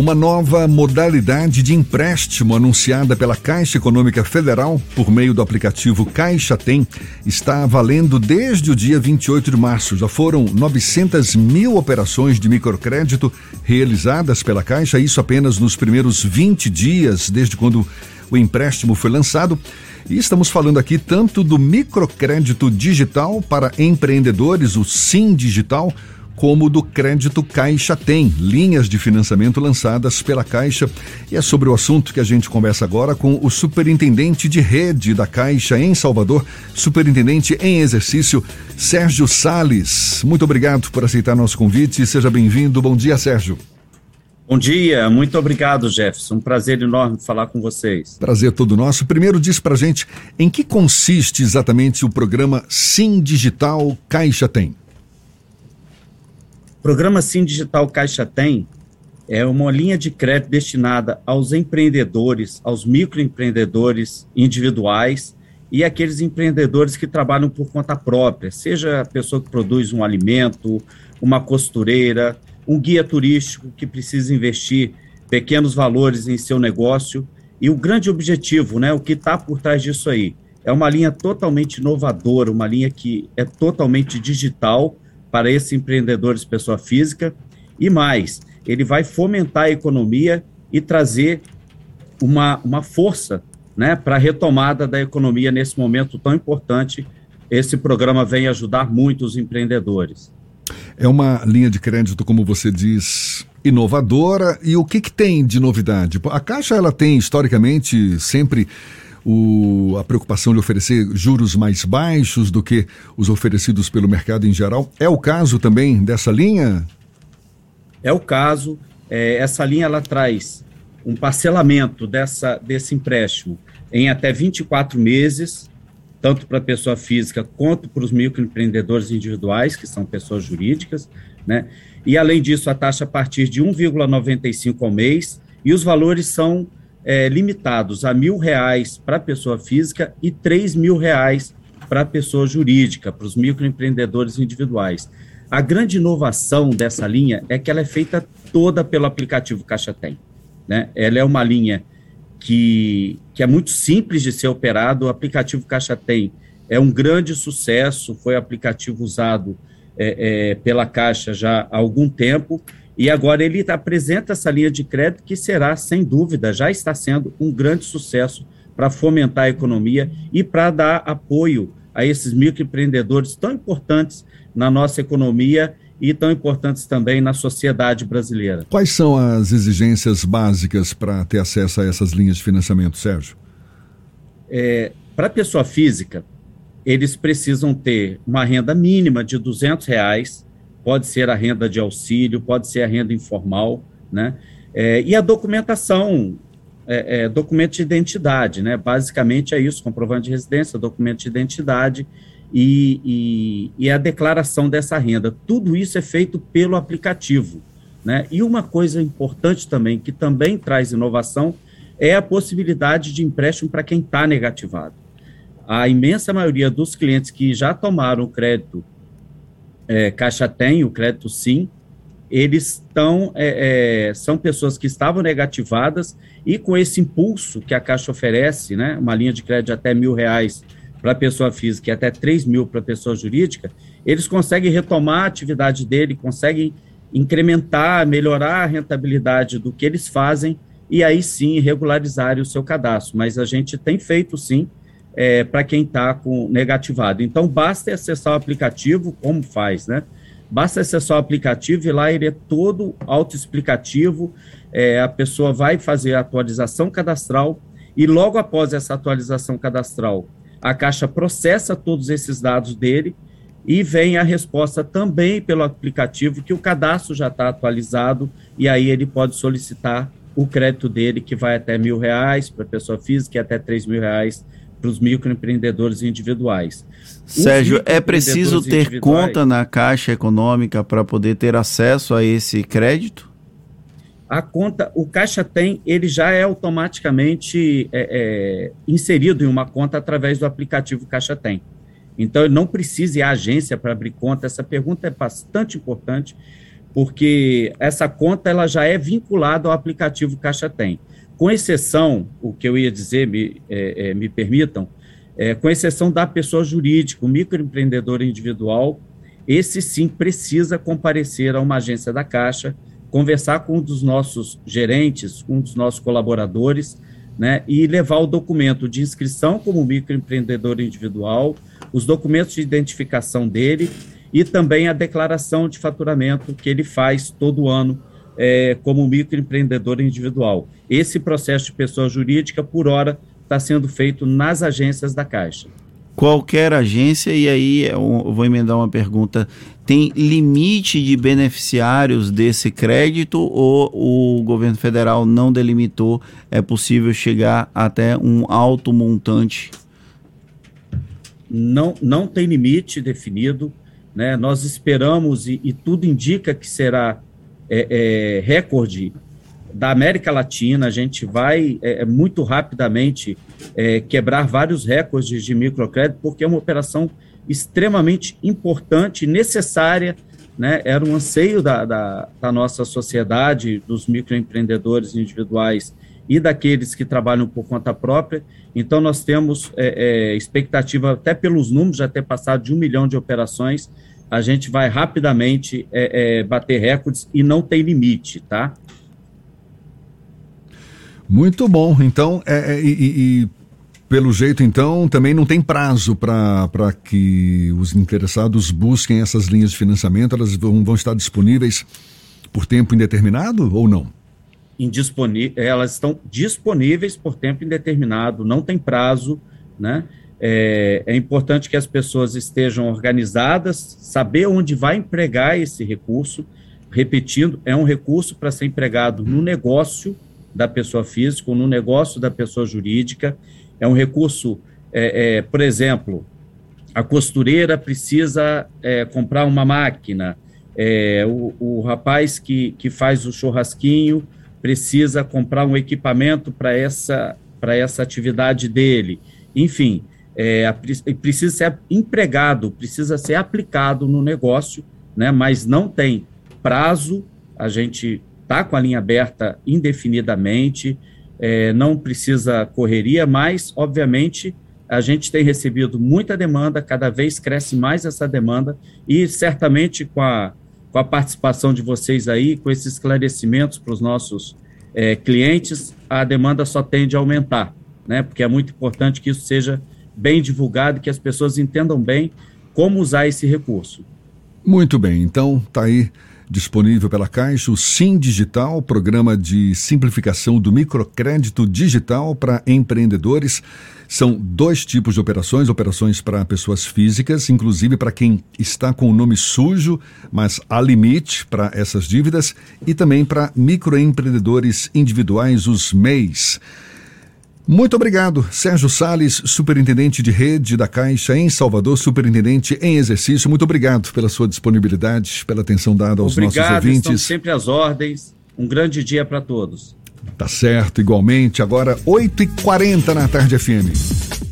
Uma nova modalidade de empréstimo anunciada pela Caixa Econômica Federal por meio do aplicativo Caixa Tem está valendo desde o dia 28 de março. Já foram 900 mil operações de microcrédito realizadas pela Caixa, isso apenas nos primeiros 20 dias desde quando o empréstimo foi lançado. E estamos falando aqui tanto do microcrédito digital para empreendedores, o Sim Digital como do crédito Caixa Tem, linhas de financiamento lançadas pela Caixa. E é sobre o assunto que a gente conversa agora com o superintendente de rede da Caixa em Salvador, superintendente em exercício, Sérgio Sales. Muito obrigado por aceitar nosso convite. Seja bem-vindo. Bom dia, Sérgio. Bom dia, muito obrigado, Jefferson. Um prazer enorme falar com vocês. Prazer todo nosso. Primeiro, diz pra gente em que consiste exatamente o programa Sim Digital Caixa Tem. O programa Sim Digital Caixa Tem é uma linha de crédito destinada aos empreendedores, aos microempreendedores individuais e aqueles empreendedores que trabalham por conta própria, seja a pessoa que produz um alimento, uma costureira, um guia turístico que precisa investir pequenos valores em seu negócio. E o grande objetivo, né, o que está por trás disso aí, é uma linha totalmente inovadora, uma linha que é totalmente digital, para esses empreendedores pessoa física e mais, ele vai fomentar a economia e trazer uma, uma força né, para a retomada da economia nesse momento tão importante. Esse programa vem ajudar muito os empreendedores. É uma linha de crédito, como você diz, inovadora. E o que, que tem de novidade? A Caixa ela tem historicamente sempre o, a preocupação de oferecer juros mais baixos do que os oferecidos pelo mercado em geral. É o caso também dessa linha? É o caso. É, essa linha ela traz um parcelamento dessa, desse empréstimo em até 24 meses, tanto para a pessoa física quanto para os microempreendedores individuais, que são pessoas jurídicas, né? E além disso, a taxa a partir de 1,95 ao mês, e os valores são é, limitados a mil reais para pessoa física e três mil reais para pessoa jurídica, para os microempreendedores individuais. A grande inovação dessa linha é que ela é feita toda pelo aplicativo Caixa Tem. Né? Ela é uma linha que, que é muito simples de ser operado. O aplicativo Caixa Tem é um grande sucesso, foi aplicativo usado é, é, pela Caixa já há algum tempo e agora ele apresenta essa linha de crédito que será, sem dúvida, já está sendo um grande sucesso para fomentar a economia e para dar apoio a esses microempreendedores tão importantes na nossa economia e tão importantes também na sociedade brasileira. Quais são as exigências básicas para ter acesso a essas linhas de financiamento, Sérgio? É, para a pessoa física, eles precisam ter uma renda mínima de 200 reais pode ser a renda de auxílio, pode ser a renda informal, né? É, e a documentação, é, é, documento de identidade, né? Basicamente é isso, comprovante de residência, documento de identidade e, e, e a declaração dessa renda. Tudo isso é feito pelo aplicativo, né? E uma coisa importante também, que também traz inovação, é a possibilidade de empréstimo para quem está negativado. A imensa maioria dos clientes que já tomaram crédito é, Caixa tem, o crédito sim, eles estão, é, é, são pessoas que estavam negativadas e com esse impulso que a Caixa oferece, né, uma linha de crédito de até mil reais para pessoa física e até três mil para pessoa jurídica, eles conseguem retomar a atividade dele, conseguem incrementar, melhorar a rentabilidade do que eles fazem e aí sim regularizarem o seu cadastro. Mas a gente tem feito sim é, para quem está com negativado. Então, basta acessar o aplicativo, como faz, né? Basta acessar o aplicativo e lá ele é todo autoexplicativo. É, a pessoa vai fazer a atualização cadastral e logo após essa atualização cadastral, a Caixa processa todos esses dados dele e vem a resposta também pelo aplicativo que o cadastro já está atualizado e aí ele pode solicitar o crédito dele que vai até mil reais para pessoa física e até três mil reais para os microempreendedores individuais. Sérgio, é preciso ter conta na Caixa Econômica para poder ter acesso a esse crédito? A conta, o Caixa tem, ele já é automaticamente é, é, inserido em uma conta através do aplicativo Caixa Tem. Então, ele não precisa ir à agência para abrir conta. Essa pergunta é bastante importante, porque essa conta ela já é vinculada ao aplicativo Caixa Tem. Com exceção, o que eu ia dizer, me, é, é, me permitam, é, com exceção da pessoa jurídica, o microempreendedor individual, esse sim precisa comparecer a uma agência da Caixa, conversar com um dos nossos gerentes, um dos nossos colaboradores, né, e levar o documento de inscrição como microempreendedor individual, os documentos de identificação dele e também a declaração de faturamento que ele faz todo ano é, como microempreendedor individual. Esse processo de pessoa jurídica, por hora, está sendo feito nas agências da Caixa. Qualquer agência, e aí eu vou emendar uma pergunta: tem limite de beneficiários desse crédito ou o governo federal não delimitou? É possível chegar até um alto montante? Não, não tem limite definido. Né? Nós esperamos, e, e tudo indica que será é, é, recorde da América Latina. A gente vai é, é muito rapidamente é, quebrar vários recordes de microcrédito, porque é uma operação extremamente importante, necessária. Né? Era um anseio da, da, da nossa sociedade, dos microempreendedores individuais e daqueles que trabalham por conta própria. Então, nós temos é, é, expectativa, até pelos números, já ter passado de um milhão de operações, a gente vai rapidamente é, é, bater recordes e não tem limite, tá? Muito bom. Então, é, é, e, e, pelo jeito, então, também não tem prazo para que os interessados busquem essas linhas de financiamento, elas vão, vão estar disponíveis por tempo indeterminado ou não? elas estão disponíveis por tempo indeterminado, não tem prazo, né? É, é, importante que as pessoas estejam organizadas, saber onde vai empregar esse recurso. Repetindo, é um recurso para ser empregado no negócio da pessoa física ou no negócio da pessoa jurídica. É um recurso, é, é, por exemplo, a costureira precisa é, comprar uma máquina, é, o, o rapaz que, que faz o churrasquinho precisa comprar um equipamento para essa, essa atividade dele. Enfim, é, precisa ser empregado, precisa ser aplicado no negócio, né, mas não tem prazo, a gente está com a linha aberta indefinidamente, é, não precisa correria, mas, obviamente, a gente tem recebido muita demanda, cada vez cresce mais essa demanda, e certamente com a, com a participação de vocês aí, com esses esclarecimentos para os nossos é, clientes, a demanda só tende a aumentar, né? Porque é muito importante que isso seja bem divulgado, que as pessoas entendam bem como usar esse recurso. Muito bem, então tá aí disponível pela Caixa o Sim Digital, programa de simplificação do microcrédito digital para empreendedores. São dois tipos de operações: operações para pessoas físicas, inclusive para quem está com o nome sujo, mas há limite para essas dívidas, e também para microempreendedores individuais, os MEIs. Muito obrigado, Sérgio Sales, superintendente de rede da Caixa em Salvador, superintendente em exercício. Muito obrigado pela sua disponibilidade, pela atenção dada aos obrigado, nossos ouvintes. Obrigado, sempre às ordens. Um grande dia para todos. Tá certo, igualmente. Agora, 8h40 na tarde FM.